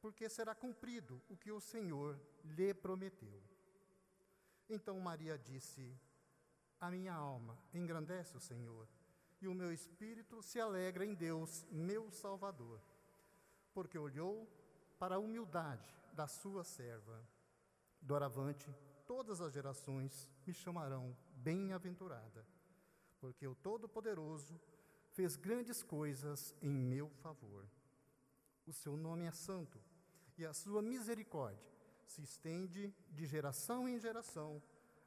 porque será cumprido o que o Senhor lhe prometeu. Então Maria disse: A minha alma engrandece o Senhor, e o meu espírito se alegra em Deus, meu Salvador, porque olhou para a humildade da sua serva. Doravante, todas as gerações me chamarão bem-aventurada, porque o Todo-Poderoso fez grandes coisas em meu favor. O seu nome é santo e a sua misericórdia se estende de geração em geração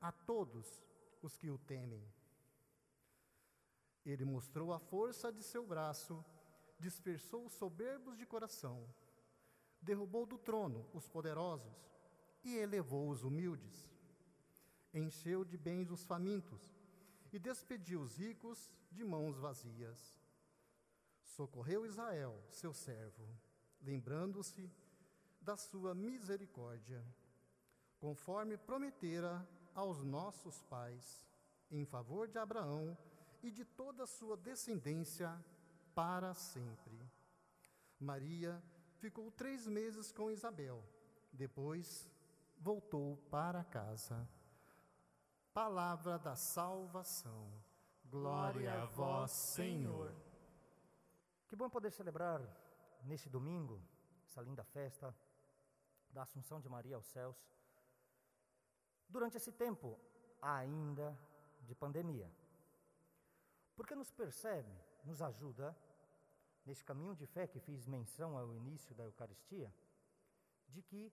a todos os que o temem. Ele mostrou a força de seu braço, dispersou os soberbos de coração, derrubou do trono os poderosos e elevou os humildes. Encheu de bens os famintos e despediu os ricos de mãos vazias socorreu Israel, seu servo, lembrando-se da sua misericórdia, conforme prometera aos nossos pais, em favor de Abraão e de toda a sua descendência para sempre. Maria ficou três meses com Isabel, depois voltou para casa. Palavra da salvação. Glória a vós, Senhor. Que bom poder celebrar neste domingo essa linda festa da Assunção de Maria aos céus, durante esse tempo ainda de pandemia. Porque nos percebe, nos ajuda, nesse caminho de fé que fiz menção ao início da Eucaristia, de que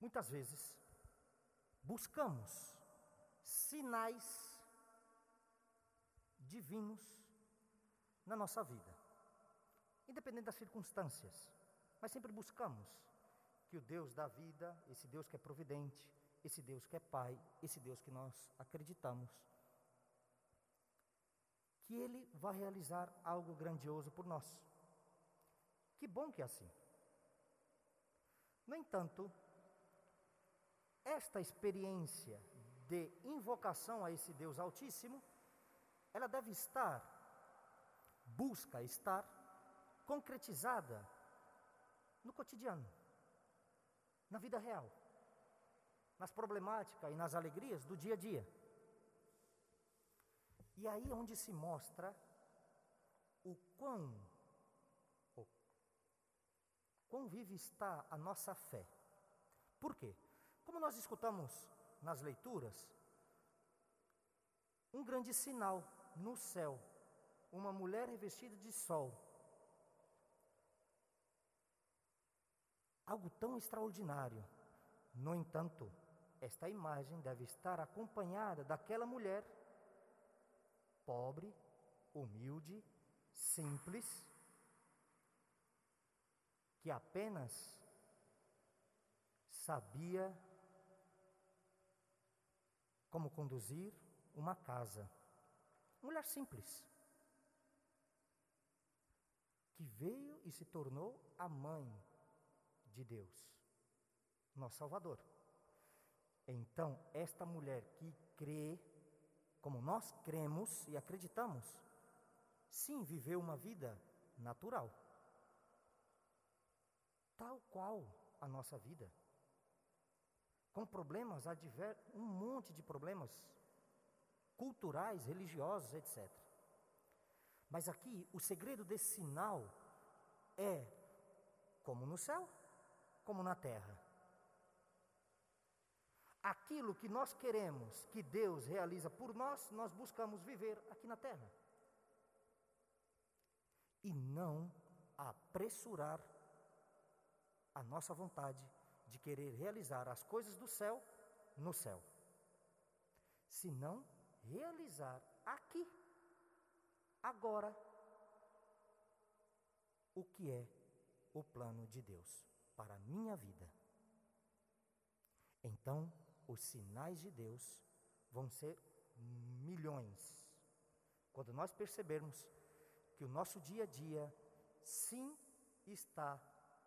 muitas vezes buscamos sinais divinos na nossa vida, independente das circunstâncias, mas sempre buscamos que o Deus da vida, esse Deus que é providente, esse Deus que é Pai, esse Deus que nós acreditamos, que Ele vai realizar algo grandioso por nós. Que bom que é assim. No entanto, esta experiência de invocação a esse Deus Altíssimo, ela deve estar busca estar concretizada no cotidiano, na vida real, nas problemáticas e nas alegrias do dia a dia. E aí é onde se mostra o quão, o quão vive está a nossa fé. Por quê? Como nós escutamos nas leituras, um grande sinal no céu uma mulher revestida de sol. Algo tão extraordinário. No entanto, esta imagem deve estar acompanhada daquela mulher pobre, humilde, simples, que apenas sabia como conduzir uma casa. Mulher simples que veio e se tornou a mãe de Deus, nosso Salvador. Então, esta mulher que crê, como nós cremos e acreditamos, sim, viveu uma vida natural, tal qual a nossa vida, com problemas adversos, um monte de problemas culturais, religiosos, etc. Mas aqui o segredo desse sinal é como no céu, como na terra. Aquilo que nós queremos que Deus realiza por nós, nós buscamos viver aqui na terra. E não apressurar a nossa vontade de querer realizar as coisas do céu no céu, senão realizar aqui, agora, o que é o plano de Deus para a minha vida. Então, os sinais de Deus vão ser milhões. Quando nós percebermos que o nosso dia a dia, sim, está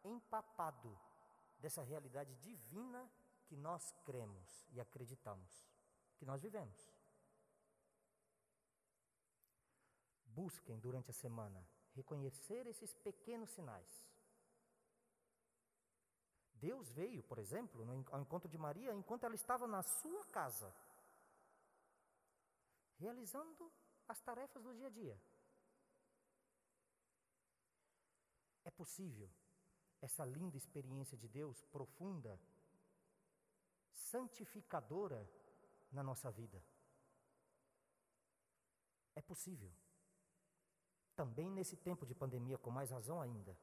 empapado dessa realidade divina que nós cremos e acreditamos, que nós vivemos. Busquem durante a semana reconhecer esses pequenos sinais. Deus veio, por exemplo, ao encontro de Maria enquanto ela estava na sua casa, realizando as tarefas do dia a dia. É possível essa linda experiência de Deus profunda, santificadora na nossa vida. É possível. Também nesse tempo de pandemia, com mais razão ainda.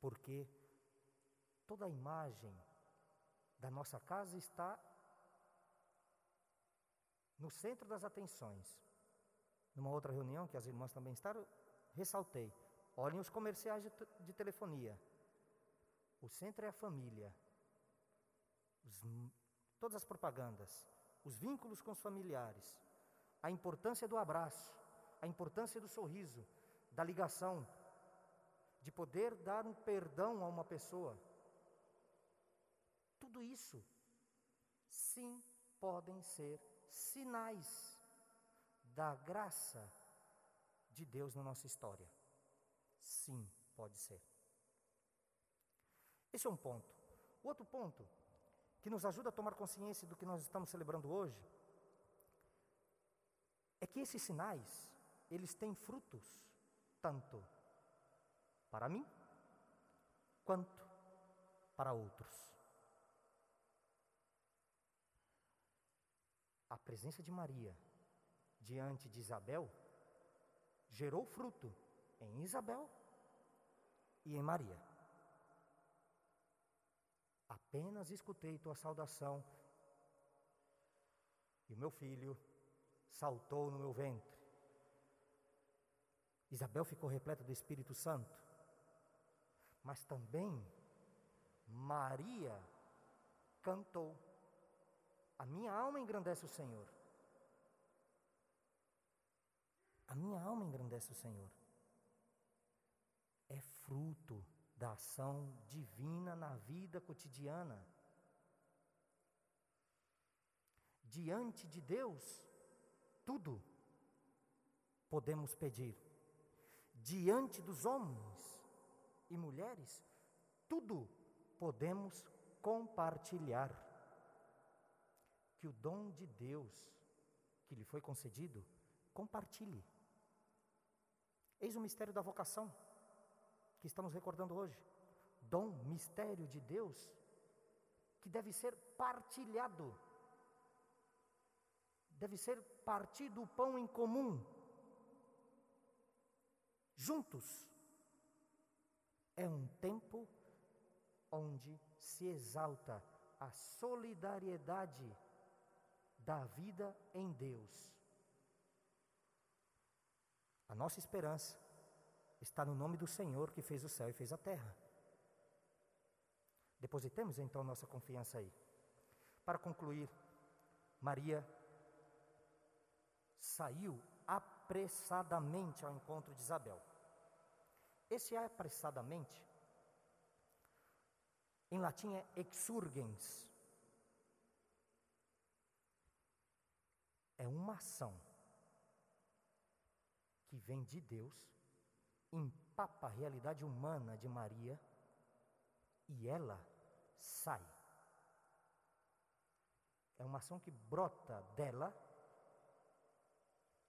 Porque toda a imagem da nossa casa está no centro das atenções. Numa outra reunião que as irmãs também estavam, ressaltei Olhem os comerciais de, de telefonia. O centro é a família. Os, todas as propagandas, os vínculos com os familiares, a importância do abraço, a importância do sorriso, da ligação, de poder dar um perdão a uma pessoa. Tudo isso, sim, podem ser sinais da graça de Deus na nossa história. Sim, pode ser. Esse é um ponto. O outro ponto, que nos ajuda a tomar consciência do que nós estamos celebrando hoje, é que esses sinais, eles têm frutos, tanto para mim, quanto para outros. A presença de Maria diante de Isabel gerou fruto em Isabel e em Maria. Apenas escutei tua saudação e o meu filho saltou no meu ventre. Isabel ficou repleta do Espírito Santo, mas também Maria cantou. A minha alma engrandece o Senhor. A minha alma engrandece o Senhor é fruto da ação divina na vida cotidiana. Diante de Deus, tudo podemos pedir. Diante dos homens e mulheres, tudo podemos compartilhar. Que o dom de Deus que lhe foi concedido, compartilhe. Eis o mistério da vocação que estamos recordando hoje. Dom, mistério de Deus, que deve ser partilhado. Deve ser partido o pão em comum. Juntos. É um tempo onde se exalta a solidariedade da vida em Deus. A nossa esperança está no nome do Senhor que fez o céu e fez a terra. Depositemos então nossa confiança aí. Para concluir, Maria saiu apressadamente ao encontro de Isabel. Esse apressadamente, em latim é exurgens. É uma ação que vem de Deus empapa a realidade humana de Maria e ela sai. É uma ação que brota dela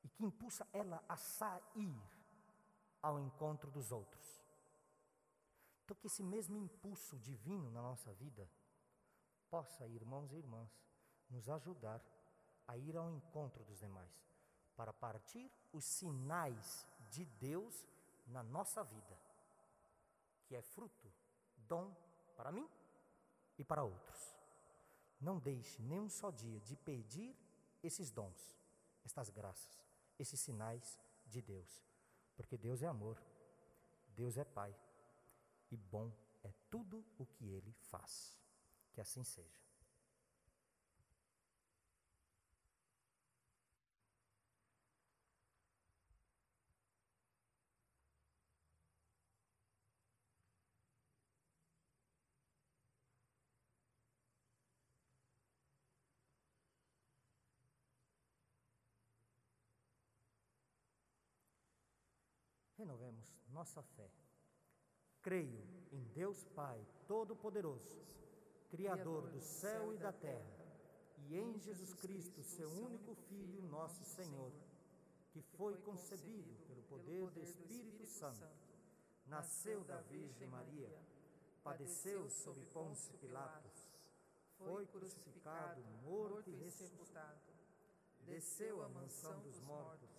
e que impulsa ela a sair ao encontro dos outros. Então, que esse mesmo impulso divino na nossa vida possa, irmãos e irmãs, nos ajudar a ir ao encontro dos demais, para partir os sinais de Deus na nossa vida, que é fruto, dom para mim e para outros. Não deixe nem um só dia de pedir esses dons, estas graças, esses sinais de Deus, porque Deus é amor, Deus é Pai e bom é tudo o que Ele faz. Que assim seja. Renovemos nossa fé. Creio em Deus Pai Todo-Poderoso, Criador do céu e da terra, e em Jesus Cristo, seu único Filho, nosso Senhor, que foi concebido pelo poder do Espírito Santo, nasceu da Virgem Maria, padeceu sob Pôncio Pilatos, foi crucificado, morto e ressuscitado, desceu à mansão dos mortos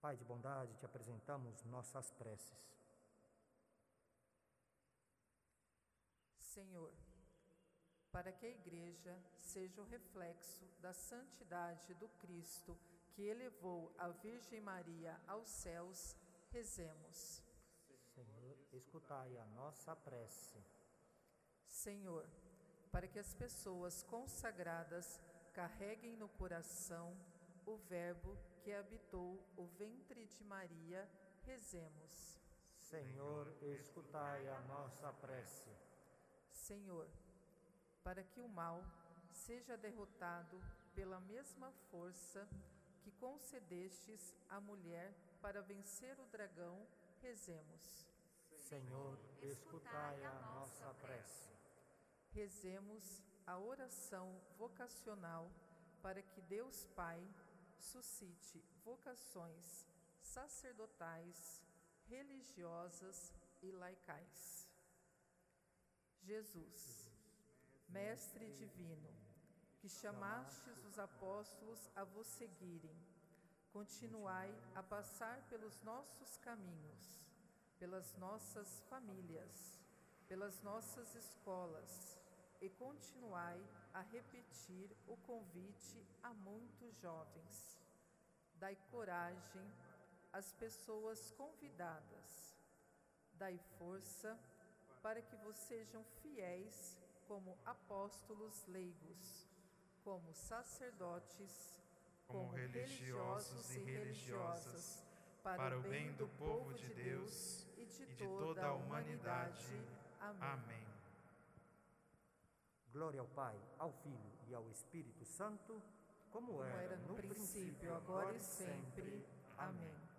Pai de bondade, te apresentamos nossas preces. Senhor, para que a Igreja seja o reflexo da santidade do Cristo que elevou a Virgem Maria aos céus, rezemos. Senhor, escutai a nossa prece. Senhor, para que as pessoas consagradas carreguem no coração o Verbo que habitou o ventre de Maria, rezemos. Senhor, escutai a nossa prece. Senhor, para que o mal seja derrotado pela mesma força que concedestes à mulher para vencer o dragão, rezemos. Senhor, escutai a nossa prece. Rezemos a oração vocacional para que Deus Pai suscite vocações sacerdotais, religiosas e laicais. Jesus, Mestre Divino, que chamastes os apóstolos a vos seguirem, continuai a passar pelos nossos caminhos, pelas nossas famílias, pelas nossas escolas e continuai a repetir o convite a muitos jovens. Dai coragem às pessoas convidadas. Dai força para que vos sejam fiéis como apóstolos leigos, como sacerdotes, como, como religiosos e religiosas, para o bem do povo de Deus e de toda a humanidade. Amém. Glória ao Pai, ao Filho e ao Espírito Santo, como, como era, no, no princípio, agora e sempre. Amém.